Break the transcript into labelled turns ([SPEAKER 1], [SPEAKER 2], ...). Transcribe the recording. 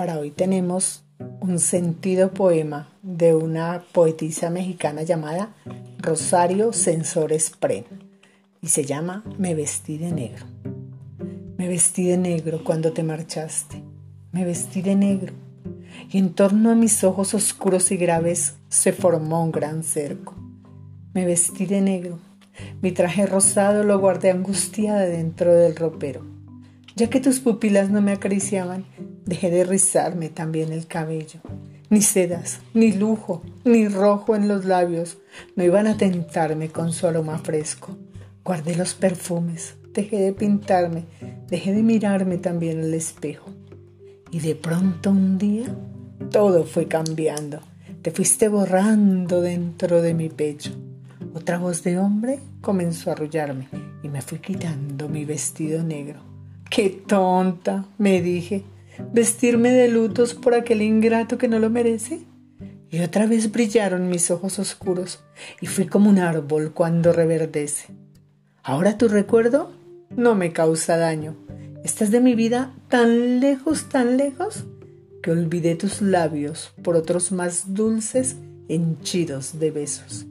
[SPEAKER 1] Para hoy tenemos un sentido poema de una poetisa mexicana llamada Rosario Sensores Pren y se llama Me vestí de negro. Me vestí de negro cuando te marchaste, me vestí de negro y en torno a mis ojos oscuros y graves se formó un gran cerco. Me vestí de negro, mi traje rosado lo guardé angustiada dentro del ropero. Ya que tus pupilas no me acariciaban, dejé de rizarme también el cabello. Ni sedas, ni lujo, ni rojo en los labios no iban a tentarme con su aroma fresco. Guardé los perfumes, dejé de pintarme, dejé de mirarme también al espejo. Y de pronto un día todo fue cambiando. Te fuiste borrando dentro de mi pecho. Otra voz de hombre comenzó a arrullarme y me fui quitando mi vestido negro. ¡Qué tonta! me dije. ¿Vestirme de lutos por aquel ingrato que no lo merece? Y otra vez brillaron mis ojos oscuros y fui como un árbol cuando reverdece. Ahora tu recuerdo no me causa daño. Estás de mi vida tan lejos, tan lejos, que olvidé tus labios por otros más dulces henchidos de besos.